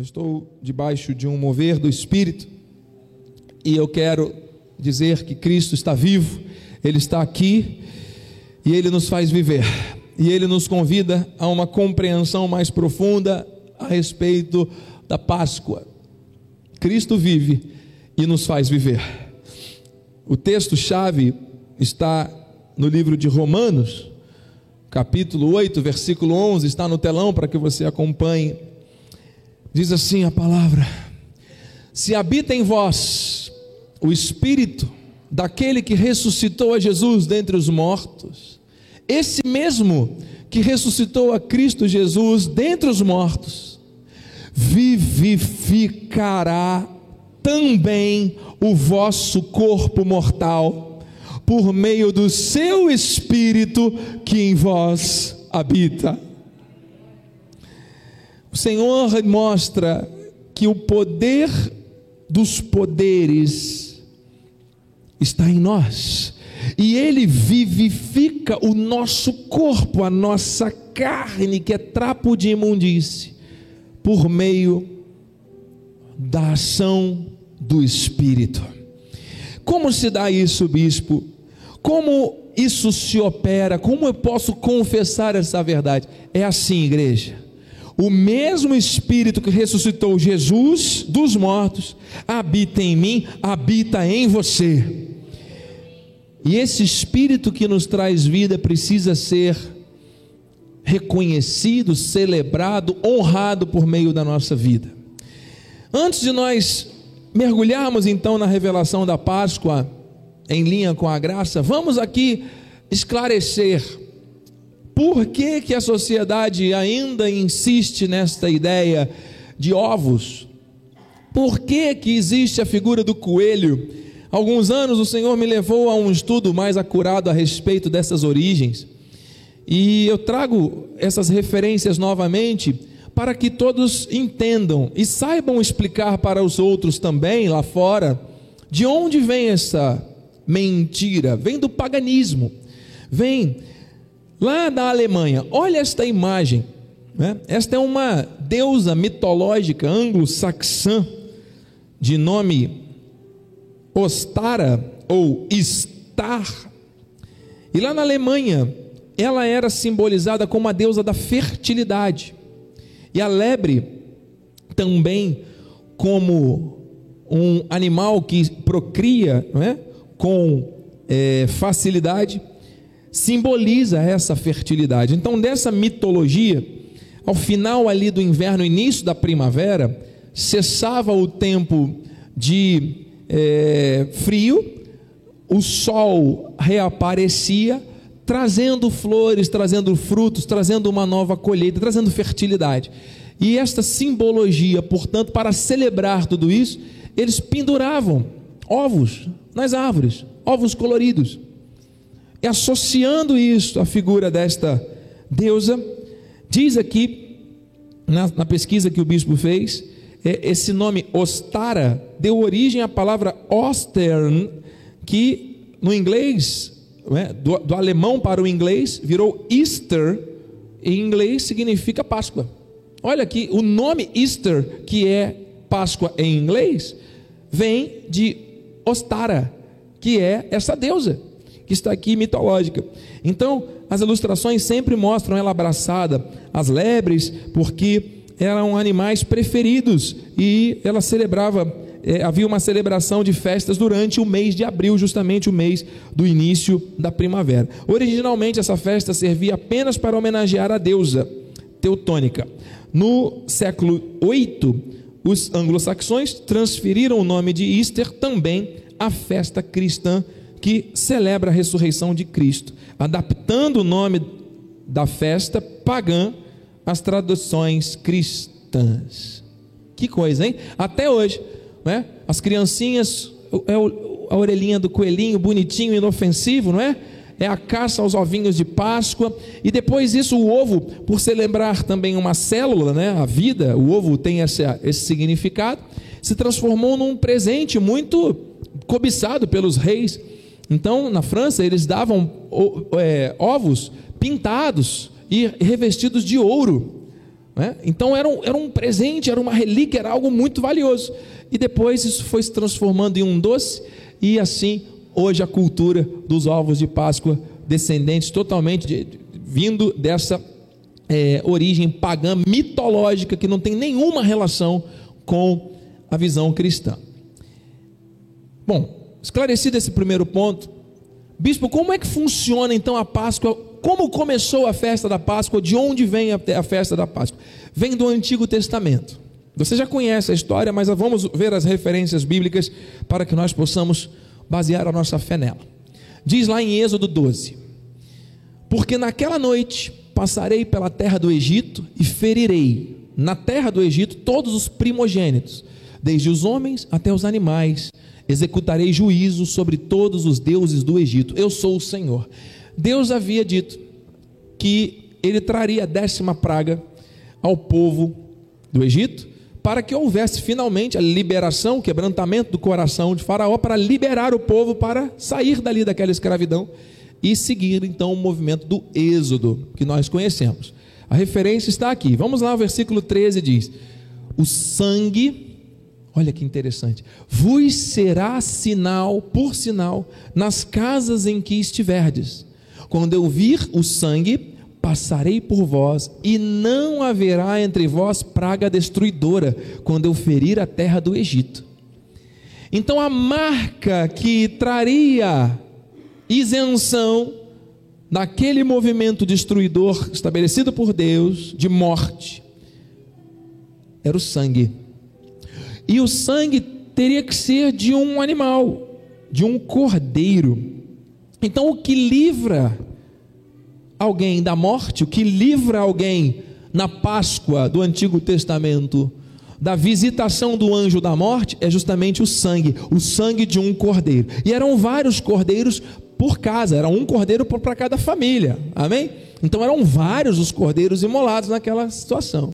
Eu estou debaixo de um mover do Espírito e eu quero dizer que Cristo está vivo, Ele está aqui e Ele nos faz viver. E Ele nos convida a uma compreensão mais profunda a respeito da Páscoa. Cristo vive e nos faz viver. O texto-chave está no livro de Romanos, capítulo 8, versículo 11, está no telão para que você acompanhe. Diz assim a palavra: Se habita em vós o espírito daquele que ressuscitou a Jesus dentre os mortos, esse mesmo que ressuscitou a Cristo Jesus dentre os mortos, vivificará também o vosso corpo mortal, por meio do seu espírito que em vós habita. O Senhor mostra que o poder dos poderes está em nós. E ele vivifica o nosso corpo, a nossa carne, que é trapo de imundície, por meio da ação do Espírito. Como se dá isso, bispo? Como isso se opera? Como eu posso confessar essa verdade? É assim, igreja. O mesmo Espírito que ressuscitou Jesus dos mortos habita em mim, habita em você. E esse Espírito que nos traz vida precisa ser reconhecido, celebrado, honrado por meio da nossa vida. Antes de nós mergulharmos então na revelação da Páscoa, em linha com a graça, vamos aqui esclarecer por que, que a sociedade ainda insiste nesta ideia de ovos. Por que, que existe a figura do coelho? Alguns anos o Senhor me levou a um estudo mais acurado a respeito dessas origens. E eu trago essas referências novamente para que todos entendam e saibam explicar para os outros também lá fora de onde vem essa mentira. Vem do paganismo, vem lá da Alemanha. Olha esta imagem. Né? Esta é uma deusa mitológica anglo-saxã de nome Ostara ou Star. E lá na Alemanha, ela era simbolizada como a deusa da fertilidade. E a lebre também como um animal que procria não é? com é, facilidade, simboliza essa fertilidade. Então, dessa mitologia, ao final ali do inverno, início da primavera, cessava o tempo de é, frio, o sol reaparecia, trazendo flores, trazendo frutos, trazendo uma nova colheita, trazendo fertilidade. E esta simbologia, portanto, para celebrar tudo isso, eles penduravam ovos nas árvores, ovos coloridos. E associando isso à figura desta deusa, diz aqui, na, na pesquisa que o bispo fez, é, esse nome Ostara deu origem à palavra Ostern, que no inglês, é, do, do alemão para o inglês, virou Easter, em inglês significa Páscoa. Olha aqui, o nome Easter, que é Páscoa em inglês, vem de Ostara, que é essa deusa que está aqui mitológica. Então, as ilustrações sempre mostram ela abraçada às lebres, porque eram animais preferidos e ela celebrava, é, havia uma celebração de festas durante o mês de abril, justamente o mês do início da primavera. Originalmente, essa festa servia apenas para homenagear a deusa teutônica. No século VIII, os anglo-saxões transferiram o nome de Easter também à festa cristã que celebra a ressurreição de Cristo, adaptando o nome da festa pagã às traduções cristãs. Que coisa, hein? Até hoje, né? As criancinhas, é a orelhinha do coelhinho, bonitinho, inofensivo, não é? é a caça aos ovinhos de Páscoa, e depois isso o ovo, por celebrar também uma célula, né, a vida, o ovo tem esse, esse significado, se transformou num presente muito cobiçado pelos reis. Então, na França, eles davam é, ovos pintados e revestidos de ouro. Né? Então era um, era um presente, era uma relíquia, era algo muito valioso. E depois isso foi se transformando em um doce, e assim hoje a cultura dos ovos de Páscoa, descendentes totalmente de, de, vindo dessa é, origem pagã mitológica que não tem nenhuma relação com a visão cristã. Bom, esclarecido esse primeiro ponto, bispo, como é que funciona então a Páscoa? Como começou a festa da Páscoa? De onde vem a festa da Páscoa? Vem do Antigo Testamento. Você já conhece a história, mas vamos ver as referências bíblicas para que nós possamos basear a nossa fé nela. Diz lá em Êxodo 12: Porque naquela noite passarei pela terra do Egito e ferirei na terra do Egito todos os primogênitos, desde os homens até os animais. Executarei juízo sobre todos os deuses do Egito. Eu sou o Senhor. Deus havia dito que ele traria a décima praga ao povo do Egito para que houvesse finalmente a liberação, o quebrantamento do coração de Faraó, para liberar o povo para sair dali daquela escravidão e seguir então o movimento do Êxodo que nós conhecemos. A referência está aqui. Vamos lá, o versículo 13 diz: O sangue, olha que interessante, vos será sinal por sinal nas casas em que estiverdes. Quando eu vir o sangue, passarei por vós, e não haverá entre vós praga destruidora, quando eu ferir a terra do Egito. Então a marca que traria isenção daquele movimento destruidor estabelecido por Deus de morte era o sangue. E o sangue teria que ser de um animal, de um cordeiro. Então o que livra alguém da morte, o que livra alguém na Páscoa do Antigo Testamento da visitação do anjo da morte é justamente o sangue, o sangue de um cordeiro. E eram vários cordeiros por casa, era um cordeiro para cada família, amém? Então eram vários os cordeiros imolados naquela situação.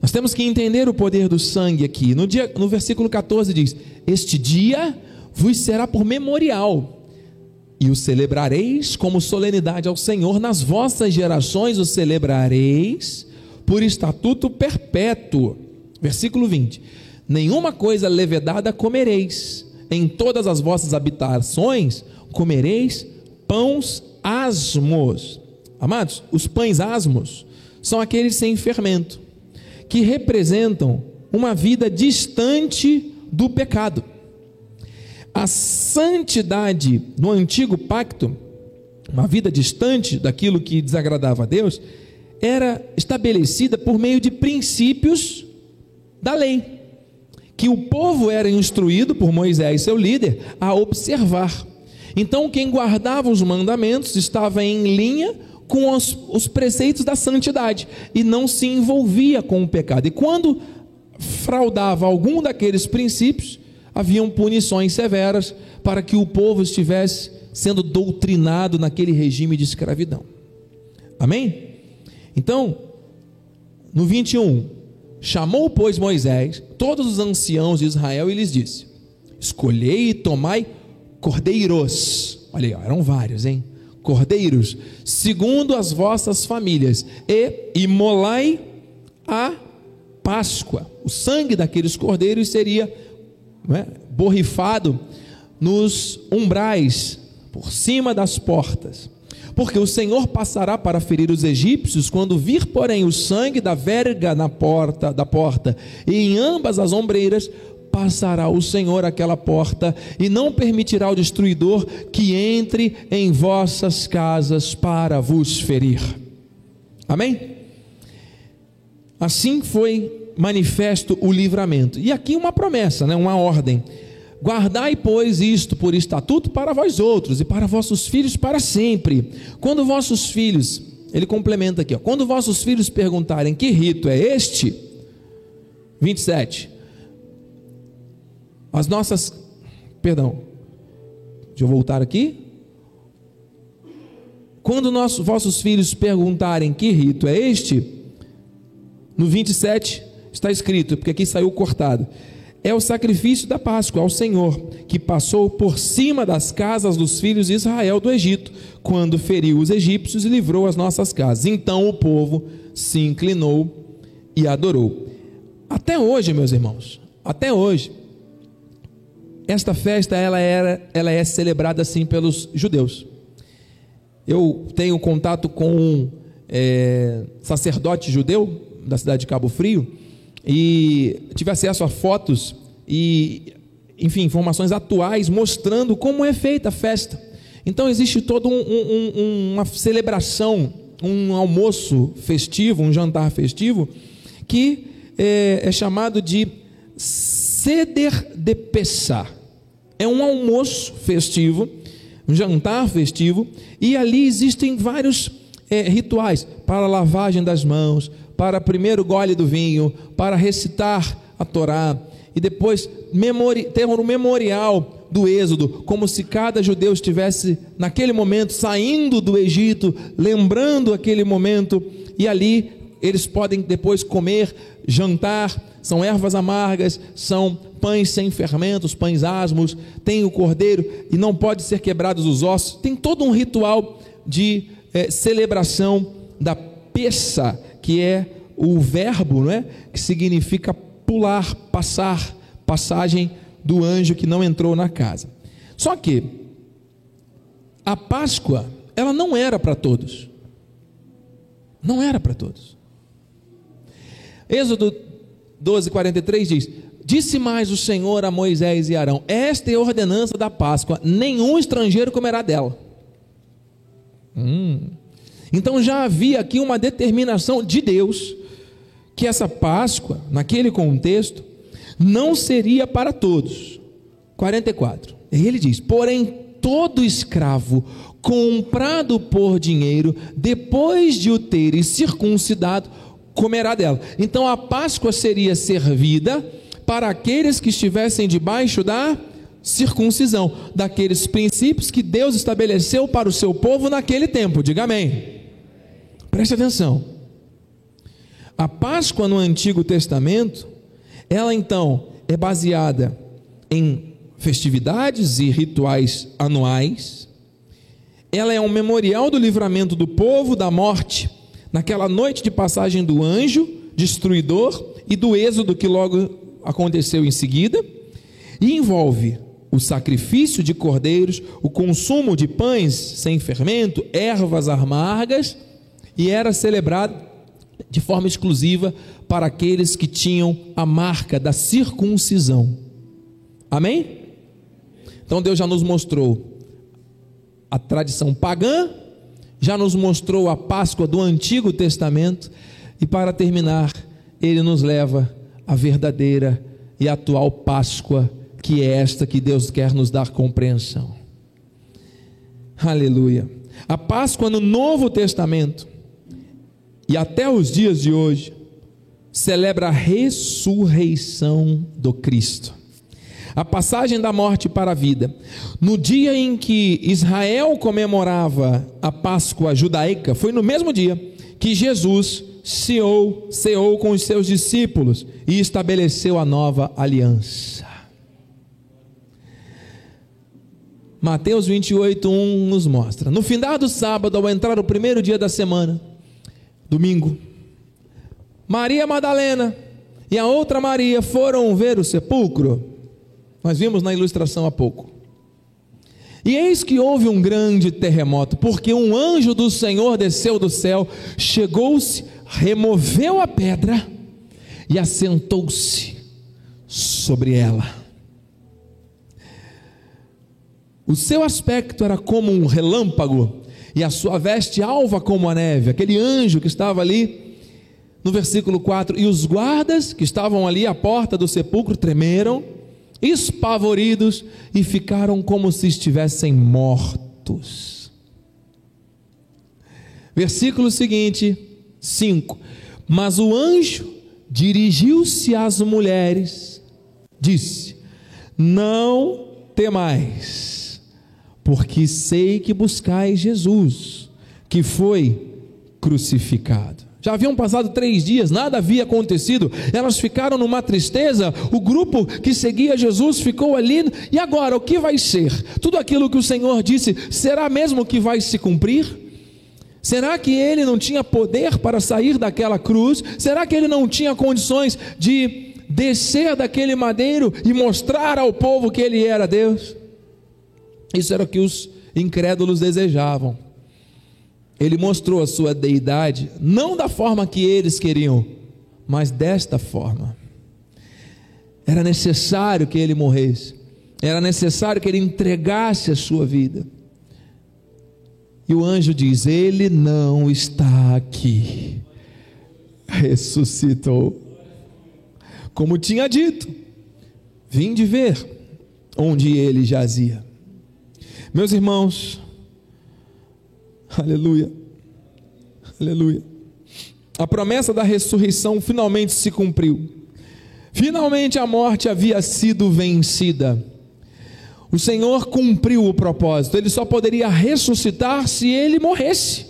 Nós temos que entender o poder do sangue aqui. No, dia, no versículo 14 diz: Este dia vos será por memorial e o celebrareis como solenidade ao Senhor, nas vossas gerações o celebrareis por estatuto perpétuo. Versículo 20: Nenhuma coisa levedada comereis, em todas as vossas habitações comereis pães asmos. Amados, os pães asmos são aqueles sem fermento, que representam uma vida distante do pecado. A santidade no antigo pacto, uma vida distante daquilo que desagradava a Deus, era estabelecida por meio de princípios da lei, que o povo era instruído por Moisés, seu líder, a observar. Então, quem guardava os mandamentos estava em linha com os, os, preceitos da santidade e não se envolvia com o pecado. E quando fraudava algum daqueles princípios, haviam punições severas para que o povo estivesse sendo doutrinado naquele regime de escravidão. Amém? Então, no 21, chamou, pois, Moisés todos os anciãos de Israel e lhes disse: Escolhei e tomai cordeiros. Olha aí, eram vários, hein? Cordeiros, segundo as vossas famílias, e imolai a Páscoa. O sangue daqueles cordeiros seria é? borrifado nos umbrais, por cima das portas. Porque o Senhor passará para ferir os egípcios, quando vir, porém, o sangue da verga na porta da porta e em ambas as ombreiras, passará o Senhor aquela porta e não permitirá o destruidor que entre em vossas casas para vos ferir. Amém? Assim foi manifesto o livramento. E aqui uma promessa, né? uma ordem. Guardai, pois, isto por estatuto para vós outros e para vossos filhos para sempre. Quando vossos filhos, ele complementa aqui, ó, quando vossos filhos perguntarem que rito é este, 27. As nossas, perdão, deixa eu voltar aqui. Quando nossos, vossos filhos perguntarem que rito é este, no 27 está escrito, porque aqui saiu cortado é o sacrifício da Páscoa ao Senhor, que passou por cima das casas dos filhos de Israel do Egito, quando feriu os egípcios e livrou as nossas casas. Então o povo se inclinou e adorou. Até hoje, meus irmãos, até hoje, esta festa ela, era, ela é celebrada assim pelos judeus. Eu tenho contato com um é, sacerdote judeu da cidade de Cabo Frio e tive acesso a fotos e, enfim, informações atuais mostrando como é feita a festa. Então existe toda um, um, uma celebração, um almoço festivo, um jantar festivo, que é, é chamado de Seder de Pessah. É um almoço festivo, um jantar festivo, e ali existem vários é, rituais para a lavagem das mãos, para primeiro gole do vinho, para recitar a Torá, e depois memori ter um memorial do Êxodo, como se cada judeu estivesse naquele momento saindo do Egito, lembrando aquele momento, e ali eles podem depois comer, jantar, são ervas amargas, são pães sem fermentos, pães asmos, tem o cordeiro e não pode ser quebrados os ossos. Tem todo um ritual de é, celebração da peça, que é o verbo, não é? Que significa pular, passar, passagem do anjo que não entrou na casa. Só que a Páscoa, ela não era para todos. Não era para todos. Êxodo 12, 43 diz: Disse mais o Senhor a Moisés e Arão: Esta é a ordenança da Páscoa, nenhum estrangeiro comerá dela. Hum. Então já havia aqui uma determinação de Deus que essa Páscoa, naquele contexto, não seria para todos. 44. E ele diz: Porém, todo escravo comprado por dinheiro, depois de o teres circuncidado, comerá dela. Então a Páscoa seria servida para aqueles que estivessem debaixo da circuncisão, daqueles princípios que Deus estabeleceu para o seu povo naquele tempo. Diga amém. Preste atenção. A Páscoa no Antigo Testamento ela então é baseada em festividades e rituais anuais. Ela é um memorial do livramento do povo da morte, naquela noite de passagem do anjo destruidor e do êxodo que logo aconteceu em seguida, e envolve o sacrifício de cordeiros, o consumo de pães sem fermento, ervas amargas, e era celebrado de forma exclusiva para aqueles que tinham a marca da circuncisão. Amém? Então Deus já nos mostrou a tradição pagã, já nos mostrou a Páscoa do Antigo Testamento, e para terminar, ele nos leva à verdadeira e atual Páscoa, que é esta que Deus quer nos dar compreensão. Aleluia. A Páscoa no Novo Testamento e até os dias de hoje celebra a ressurreição do Cristo. A passagem da morte para a vida. No dia em que Israel comemorava a Páscoa judaica, foi no mesmo dia que Jesus ceou, ceou com os seus discípulos e estabeleceu a nova aliança. Mateus 28, 1 nos mostra: No final do sábado, ao entrar o primeiro dia da semana, domingo, Maria Madalena e a outra Maria foram ver o sepulcro. Nós vimos na ilustração há pouco. E eis que houve um grande terremoto, porque um anjo do Senhor desceu do céu, chegou-se, removeu a pedra e assentou-se sobre ela. O seu aspecto era como um relâmpago, e a sua veste alva como a neve. Aquele anjo que estava ali no versículo 4: E os guardas que estavam ali à porta do sepulcro tremeram, espavoridos, e ficaram como se estivessem mortos. Versículo seguinte, 5: Mas o anjo dirigiu-se às mulheres, disse: Não temais, porque sei que buscais Jesus, que foi crucificado. Já haviam passado três dias, nada havia acontecido, elas ficaram numa tristeza. O grupo que seguia Jesus ficou ali, e agora o que vai ser? Tudo aquilo que o Senhor disse, será mesmo que vai se cumprir? Será que ele não tinha poder para sair daquela cruz? Será que ele não tinha condições de descer daquele madeiro e mostrar ao povo que ele era Deus? Isso era o que os incrédulos desejavam. Ele mostrou a sua deidade, não da forma que eles queriam, mas desta forma. Era necessário que ele morresse, era necessário que ele entregasse a sua vida. E o anjo diz: Ele não está aqui. Ressuscitou. Como tinha dito, vim de ver onde ele jazia. Meus irmãos, aleluia, aleluia. A promessa da ressurreição finalmente se cumpriu. Finalmente a morte havia sido vencida. O Senhor cumpriu o propósito, ele só poderia ressuscitar se ele morresse.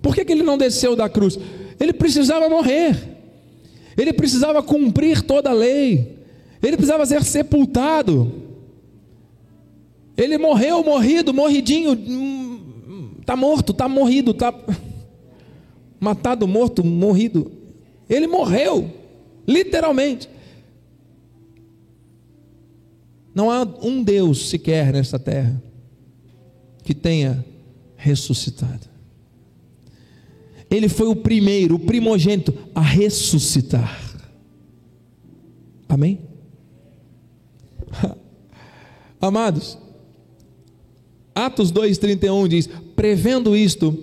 Por que, que ele não desceu da cruz? Ele precisava morrer, ele precisava cumprir toda a lei, ele precisava ser sepultado. Ele morreu, morrido, morridinho, está morto, está morrido, está matado, morto, morrido. Ele morreu, literalmente. Não há um Deus sequer nessa terra que tenha ressuscitado. Ele foi o primeiro, o primogênito a ressuscitar. Amém? Amados, Atos 2,31 diz: prevendo isto,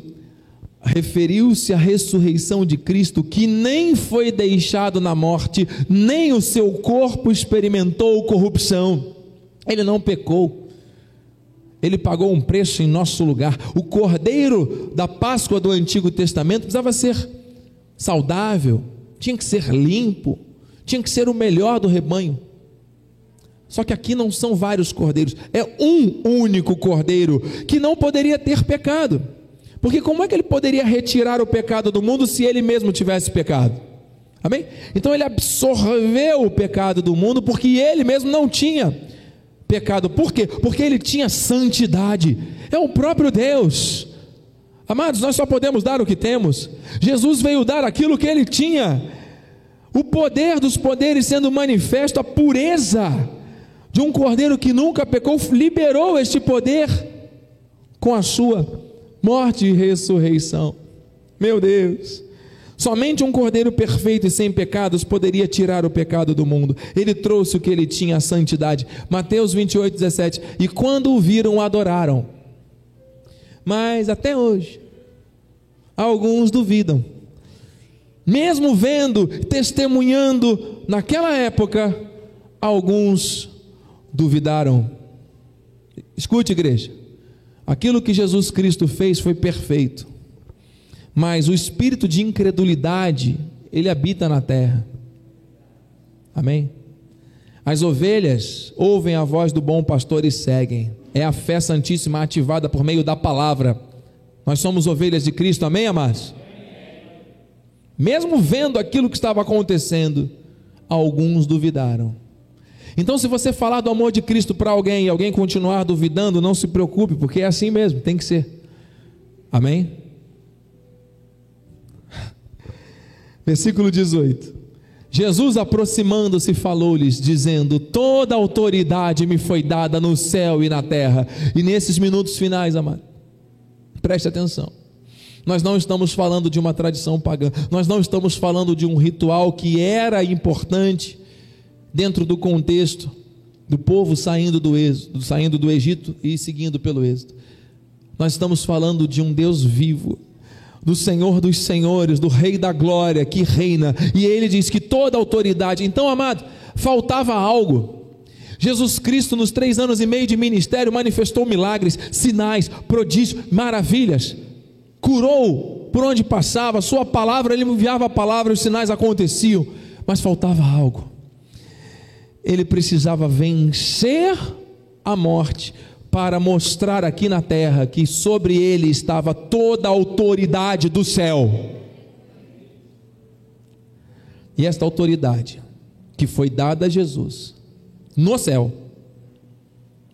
referiu-se à ressurreição de Cristo, que nem foi deixado na morte, nem o seu corpo experimentou corrupção ele não pecou. Ele pagou um preço em nosso lugar. O cordeiro da Páscoa do Antigo Testamento precisava ser saudável, tinha que ser limpo, tinha que ser o melhor do rebanho. Só que aqui não são vários cordeiros, é um único cordeiro que não poderia ter pecado. Porque como é que ele poderia retirar o pecado do mundo se ele mesmo tivesse pecado? Amém? Então ele absorveu o pecado do mundo porque ele mesmo não tinha pecado. Por quê? Porque ele tinha santidade. É o próprio Deus. Amados, nós só podemos dar o que temos. Jesus veio dar aquilo que ele tinha. O poder dos poderes sendo manifesto, a pureza de um cordeiro que nunca pecou, liberou este poder com a sua morte e ressurreição. Meu Deus. Somente um cordeiro perfeito e sem pecados poderia tirar o pecado do mundo. Ele trouxe o que ele tinha, a santidade. Mateus 28, 17. E quando o viram, adoraram. Mas até hoje, alguns duvidam. Mesmo vendo, testemunhando naquela época, alguns duvidaram. Escute, igreja. Aquilo que Jesus Cristo fez foi perfeito mas o espírito de incredulidade, ele habita na terra. Amém? As ovelhas ouvem a voz do bom pastor e seguem. É a fé santíssima ativada por meio da palavra. Nós somos ovelhas de Cristo, amém, amados? Mesmo vendo aquilo que estava acontecendo, alguns duvidaram. Então, se você falar do amor de Cristo para alguém e alguém continuar duvidando, não se preocupe, porque é assim mesmo, tem que ser. Amém? Versículo 18. Jesus, aproximando-se, falou-lhes, dizendo: Toda autoridade me foi dada no céu e na terra. E nesses minutos finais, amado, preste atenção. Nós não estamos falando de uma tradição pagã, nós não estamos falando de um ritual que era importante dentro do contexto do povo saindo do êxodo, saindo do Egito e seguindo pelo êxodo. Nós estamos falando de um Deus vivo, do Senhor dos Senhores, do Rei da Glória que reina, e ele diz que toda autoridade. Então, amado, faltava algo. Jesus Cristo, nos três anos e meio de ministério, manifestou milagres, sinais, prodígios, maravilhas, curou por onde passava, Sua palavra, Ele enviava a palavra, os sinais aconteciam, mas faltava algo. Ele precisava vencer a morte para mostrar aqui na terra que sobre ele estava toda a autoridade do céu. E esta autoridade que foi dada a Jesus no céu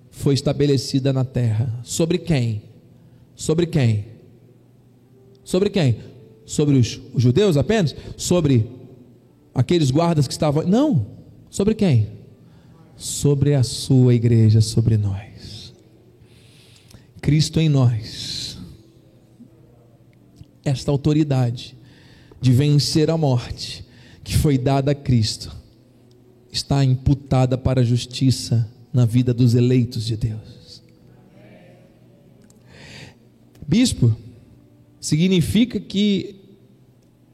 foi estabelecida na terra. Sobre quem? Sobre quem? Sobre quem? Sobre os, os judeus apenas? Sobre aqueles guardas que estavam. Não. Sobre quem? Sobre a sua igreja, sobre nós. Cristo em nós. Esta autoridade de vencer a morte que foi dada a Cristo está imputada para a justiça na vida dos eleitos de Deus. Bispo significa que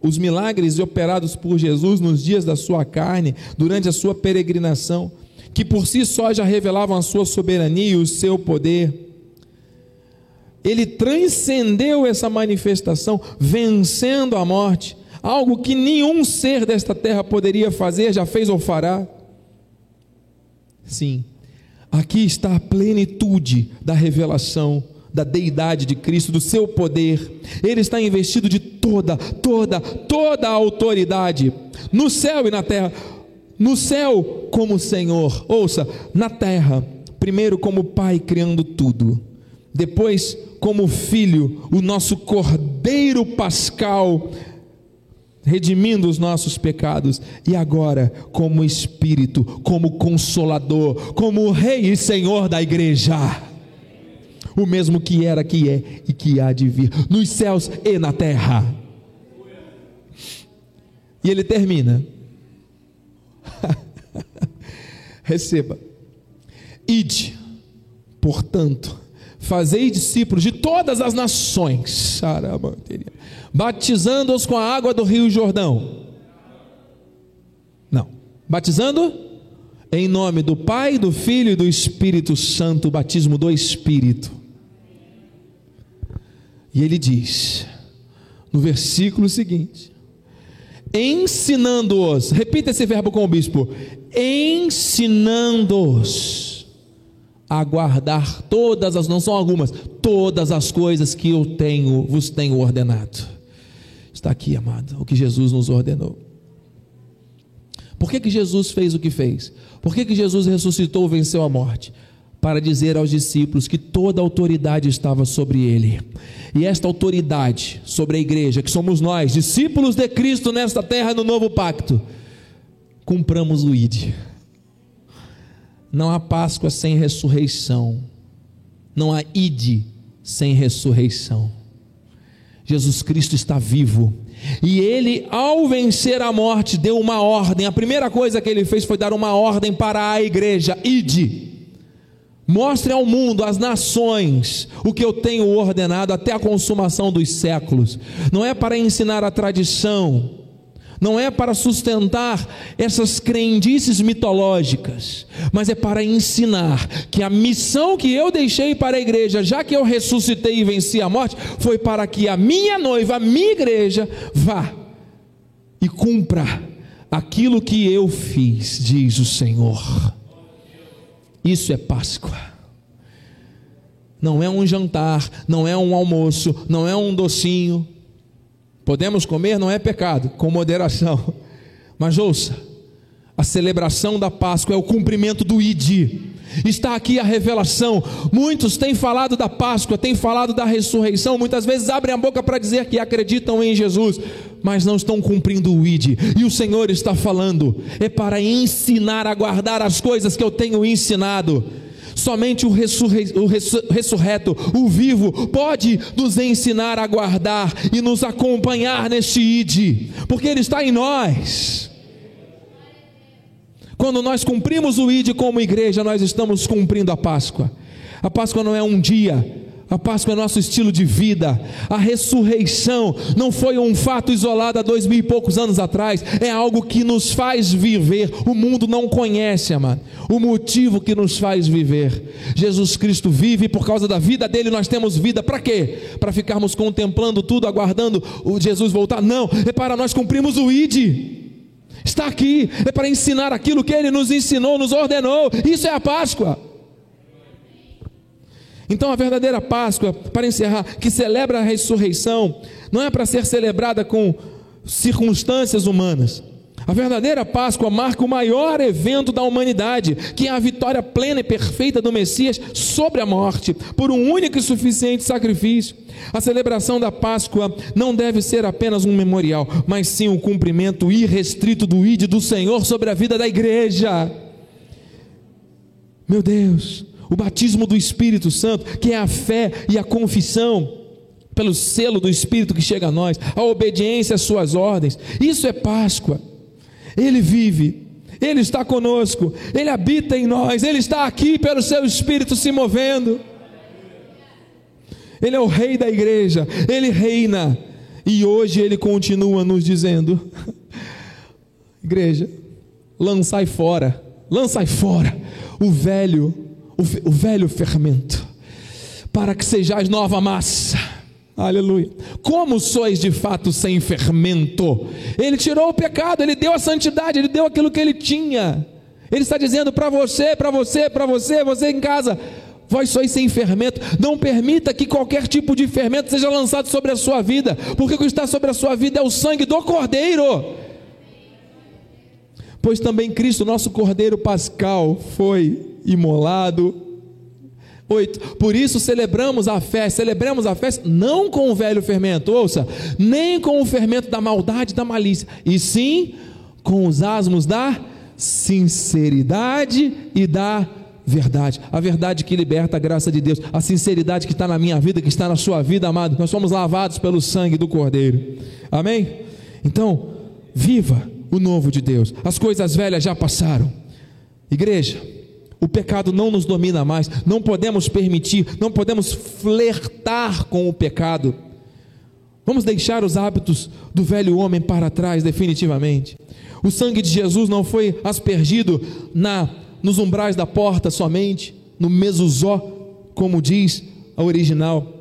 os milagres operados por Jesus nos dias da sua carne, durante a sua peregrinação, que por si só já revelavam a sua soberania e o seu poder, ele transcendeu essa manifestação, vencendo a morte, algo que nenhum ser desta terra poderia fazer, já fez ou fará. Sim, aqui está a plenitude da revelação da deidade de Cristo, do seu poder. Ele está investido de toda, toda, toda a autoridade no céu e na terra. No céu, como Senhor, ouça, na terra, primeiro como Pai criando tudo, depois como Filho, o nosso Cordeiro Pascal, redimindo os nossos pecados, e agora como Espírito, como Consolador, como Rei e Senhor da igreja o mesmo que era, que é e que há de vir, nos céus e na terra. E ele termina. Receba. Ide, portanto, fazei discípulos de todas as nações, batizando-os com a água do Rio Jordão. Não, batizando em nome do Pai, do Filho e do Espírito Santo, batismo do Espírito. E ele diz, no versículo seguinte: ensinando-os, repita esse verbo com o bispo, ensinando-os a guardar todas as, não são algumas, todas as coisas que eu tenho, vos tenho ordenado. Está aqui, amado, o que Jesus nos ordenou. Por que, que Jesus fez o que fez? Por que, que Jesus ressuscitou, venceu a morte? para dizer aos discípulos que toda autoridade estava sobre ele. E esta autoridade sobre a igreja, que somos nós, discípulos de Cristo nesta terra no novo pacto, cumpramos o ID. Não há Páscoa sem ressurreição. Não há ID sem ressurreição. Jesus Cristo está vivo. E ele, ao vencer a morte, deu uma ordem. A primeira coisa que ele fez foi dar uma ordem para a igreja: ide Mostre ao mundo, às nações, o que eu tenho ordenado até a consumação dos séculos. Não é para ensinar a tradição, não é para sustentar essas crendices mitológicas, mas é para ensinar que a missão que eu deixei para a igreja, já que eu ressuscitei e venci a morte, foi para que a minha noiva, a minha igreja, vá e cumpra aquilo que eu fiz, diz o Senhor. Isso é Páscoa. Não é um jantar, não é um almoço, não é um docinho. Podemos comer, não é pecado, com moderação. Mas ouça, a celebração da Páscoa é o cumprimento do ID. Está aqui a revelação. Muitos têm falado da Páscoa, têm falado da ressurreição, muitas vezes abrem a boca para dizer que acreditam em Jesus, mas não estão cumprindo o ID. E o Senhor está falando, é para ensinar a guardar as coisas que eu tenho ensinado. Somente o, ressurre, o ressurreto, o vivo, pode nos ensinar a guardar e nos acompanhar neste ID, porque Ele está em nós. Quando nós cumprimos o ID como igreja, nós estamos cumprindo a Páscoa. A Páscoa não é um dia, a Páscoa é nosso estilo de vida. A ressurreição não foi um fato isolado há dois mil e poucos anos atrás. É algo que nos faz viver. O mundo não conhece, amado. O motivo que nos faz viver. Jesus Cristo vive e por causa da vida dele nós temos vida. Para quê? Para ficarmos contemplando tudo, aguardando o Jesus voltar? Não. É para nós cumprirmos o ID. Está aqui. É para ensinar aquilo que ele nos ensinou, nos ordenou. Isso é a Páscoa. Então a verdadeira Páscoa, para encerrar, que celebra a ressurreição, não é para ser celebrada com circunstâncias humanas, A verdadeira Páscoa marca o maior evento da humanidade, que é a vitória plena e perfeita do Messias sobre a morte, por um único e suficiente sacrifício. A celebração da Páscoa não deve ser apenas um memorial, mas sim o cumprimento irrestrito do ID do Senhor sobre a vida da igreja. Meu Deus, o batismo do Espírito Santo, que é a fé e a confissão, pelo selo do Espírito que chega a nós, a obediência às suas ordens, isso é Páscoa. Ele vive, Ele está conosco, Ele habita em nós, Ele está aqui pelo Seu Espírito se movendo. Ele é o Rei da igreja, Ele reina, e hoje Ele continua nos dizendo: Igreja, lançai fora, lançai fora o velho, o, velho fermento, para que sejais nova massa Aleluia. Como sois de fato sem fermento? Ele tirou o pecado, ele deu a santidade, ele deu aquilo que ele tinha. Ele está dizendo para você, para você, para você, você em casa, vós sois sem fermento. Não permita que qualquer tipo de fermento seja lançado sobre a sua vida, porque o que está sobre a sua vida é o sangue do Cordeiro. Pois também Cristo, nosso Cordeiro Pascal, foi imolado 8. Por isso celebramos a festa, celebramos a festa não com o velho fermento, ouça, nem com o fermento da maldade e da malícia, e sim com os asmos da sinceridade e da verdade. A verdade que liberta a graça de Deus, a sinceridade que está na minha vida, que está na sua vida, amado. Nós somos lavados pelo sangue do Cordeiro. Amém? Então, viva o novo de Deus. As coisas velhas já passaram. Igreja, o pecado não nos domina mais, não podemos permitir, não podemos flertar com o pecado. Vamos deixar os hábitos do velho homem para trás definitivamente. O sangue de Jesus não foi aspergido na nos umbrais da porta somente, no mesuzó, como diz a original,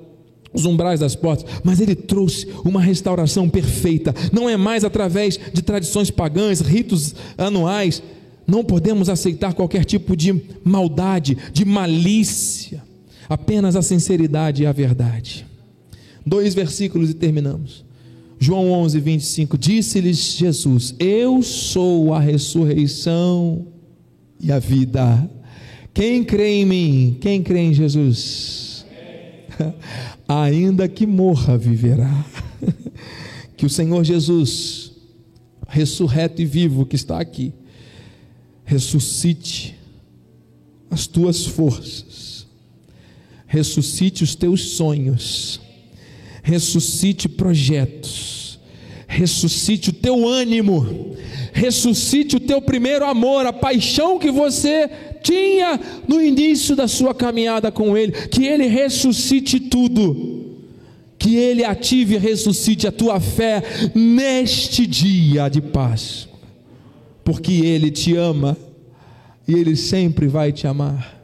os umbrais das portas, mas ele trouxe uma restauração perfeita. Não é mais através de tradições pagãs, ritos anuais, não podemos aceitar qualquer tipo de maldade, de malícia, apenas a sinceridade e a verdade. Dois versículos e terminamos. João 11, 25: Disse-lhes Jesus: Eu sou a ressurreição e a vida. Quem crê em mim, quem crê em Jesus, ainda que morra, viverá. que o Senhor Jesus, ressurreto e vivo que está aqui, ressuscite as tuas forças, ressuscite os teus sonhos, ressuscite projetos, ressuscite o teu ânimo, ressuscite o teu primeiro amor, a paixão que você tinha no início da sua caminhada com Ele, que Ele ressuscite tudo. Que Ele ative e ressuscite a tua fé neste dia de Páscoa porque Ele te ama e Ele sempre vai te amar.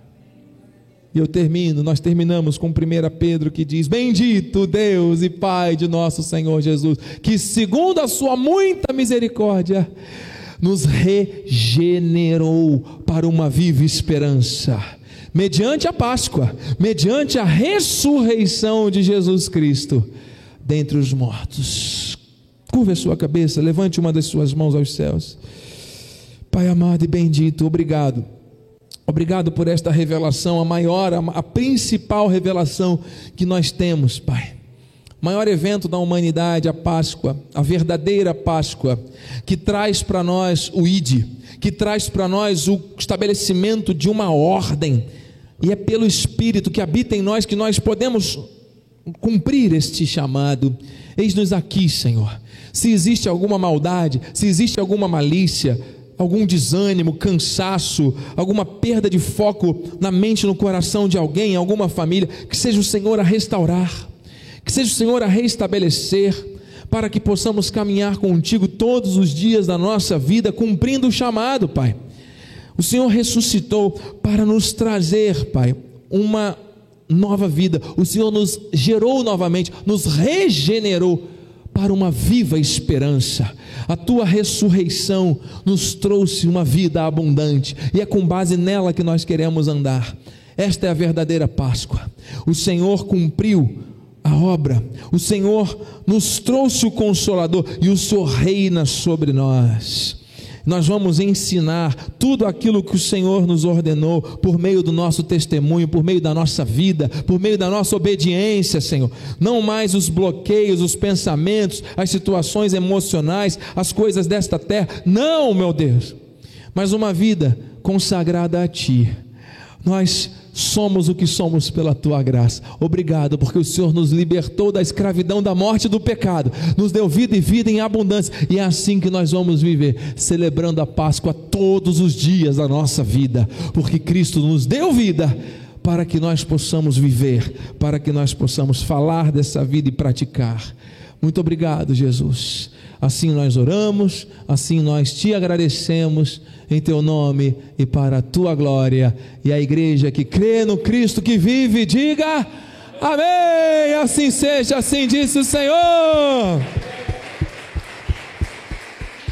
E eu termino, nós terminamos com 1 Pedro que diz: Bendito Deus e Pai de nosso Senhor Jesus, que segundo a Sua muita misericórdia, nos regenerou para uma viva esperança, mediante a Páscoa, mediante a ressurreição de Jesus Cristo dentre os mortos. Curva a sua cabeça, levante uma das suas mãos aos céus. Pai amado e bendito, obrigado. Obrigado por esta revelação, a maior, a principal revelação que nós temos, Pai. Maior evento da humanidade, a Páscoa, a verdadeira Páscoa, que traz para nós o ID, que traz para nós o estabelecimento de uma ordem, e é pelo Espírito que habita em nós que nós podemos cumprir este chamado. Eis-nos aqui, Senhor. Se existe alguma maldade, se existe alguma malícia, algum desânimo, cansaço, alguma perda de foco na mente, no coração de alguém, alguma família, que seja o Senhor a restaurar, que seja o Senhor a restabelecer, para que possamos caminhar contigo todos os dias da nossa vida, cumprindo o chamado, Pai. O Senhor ressuscitou para nos trazer, Pai, uma nova vida. O Senhor nos gerou novamente, nos regenerou para uma viva esperança. A tua ressurreição nos trouxe uma vida abundante e é com base nela que nós queremos andar. Esta é a verdadeira Páscoa. O Senhor cumpriu a obra, o Senhor nos trouxe o Consolador e o Senhor reina sobre nós. Nós vamos ensinar tudo aquilo que o Senhor nos ordenou por meio do nosso testemunho, por meio da nossa vida, por meio da nossa obediência, Senhor. Não mais os bloqueios, os pensamentos, as situações emocionais, as coisas desta terra. Não, meu Deus. Mas uma vida consagrada a Ti. Nós somos o que somos pela tua graça. Obrigado, porque o Senhor nos libertou da escravidão, da morte e do pecado, nos deu vida e vida em abundância, e é assim que nós vamos viver, celebrando a Páscoa todos os dias da nossa vida, porque Cristo nos deu vida para que nós possamos viver, para que nós possamos falar dessa vida e praticar. Muito obrigado, Jesus. Assim nós oramos, assim nós te agradecemos em teu nome e para a tua glória. E a igreja que crê no Cristo que vive, diga amém. Assim seja, assim disse o Senhor.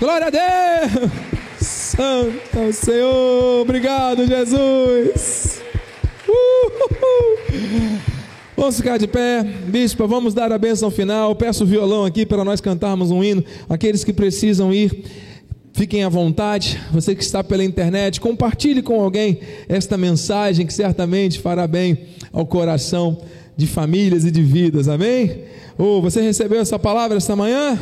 Glória a Deus. Santo é o Senhor. Obrigado, Jesus. Uhul. Vamos ficar de pé, bispa, vamos dar a bênção final. Peço o violão aqui para nós cantarmos um hino. Aqueles que precisam ir, fiquem à vontade. Você que está pela internet, compartilhe com alguém esta mensagem que certamente fará bem ao coração de famílias e de vidas. Amém? Ou oh, você recebeu essa palavra esta manhã?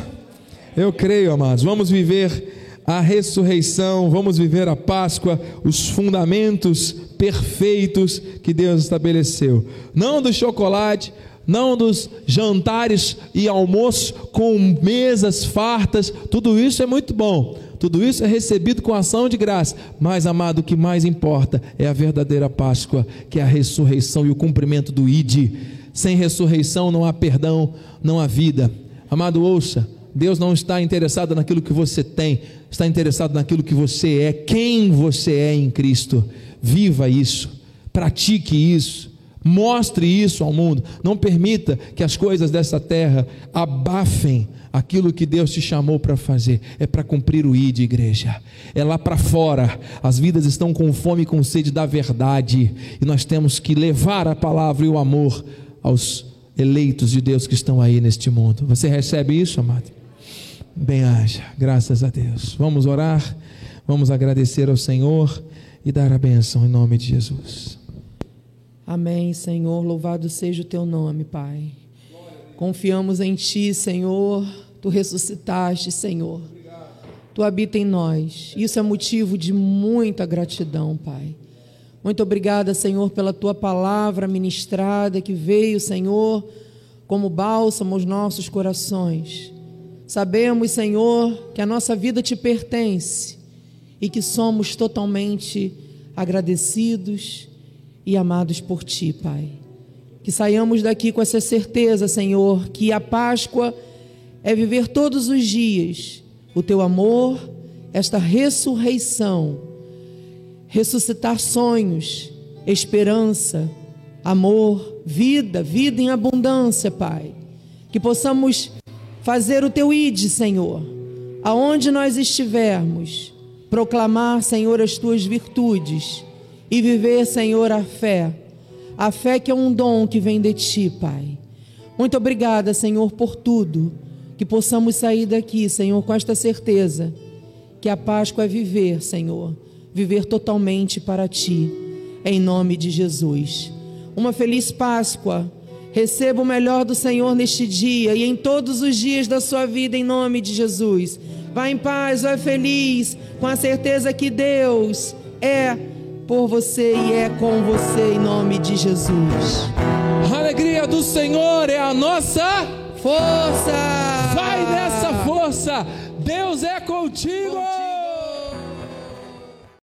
Eu creio, amados. Vamos viver a ressurreição, vamos viver a Páscoa, os fundamentos perfeitos que Deus estabeleceu. Não do chocolate, não dos jantares e almoços com mesas fartas, tudo isso é muito bom. Tudo isso é recebido com ação de graça, mas amado, o que mais importa é a verdadeira Páscoa, que é a ressurreição e o cumprimento do ID. Sem ressurreição não há perdão, não há vida. Amado, ouça, Deus não está interessado naquilo que você tem, está interessado naquilo que você é, quem você é em Cristo. Viva isso, pratique isso, mostre isso ao mundo. Não permita que as coisas dessa terra abafem aquilo que Deus te chamou para fazer. É para cumprir o ID, igreja. É lá para fora. As vidas estão com fome e com sede da verdade, e nós temos que levar a palavra e o amor aos eleitos de Deus que estão aí neste mundo. Você recebe isso, amado? bem haja, graças a Deus. Vamos orar, vamos agradecer ao Senhor e dar a bênção em nome de Jesus. Amém, Senhor. Louvado seja o teu nome, Pai. Confiamos em Ti, Senhor. Tu ressuscitaste, Senhor. Tu habita em nós. Isso é motivo de muita gratidão, Pai. Muito obrigada, Senhor, pela tua palavra ministrada que veio, Senhor, como bálsamo aos nossos corações. Sabemos, Senhor, que a nossa vida te pertence e que somos totalmente agradecidos e amados por ti, Pai. Que saiamos daqui com essa certeza, Senhor, que a Páscoa é viver todos os dias o teu amor, esta ressurreição, ressuscitar sonhos, esperança, amor, vida, vida em abundância, Pai. Que possamos fazer o teu ide, Senhor, aonde nós estivermos, proclamar, Senhor, as tuas virtudes e viver, Senhor, a fé. A fé que é um dom que vem de ti, Pai. Muito obrigada, Senhor, por tudo. Que possamos sair daqui, Senhor, com esta certeza que a Páscoa é viver, Senhor, viver totalmente para ti, em nome de Jesus. Uma feliz Páscoa Receba o melhor do Senhor neste dia e em todos os dias da sua vida, em nome de Jesus. Vá em paz, vá feliz, com a certeza que Deus é por você e é com você, em nome de Jesus. A alegria do Senhor é a nossa força. Vai nessa força, Deus é contigo.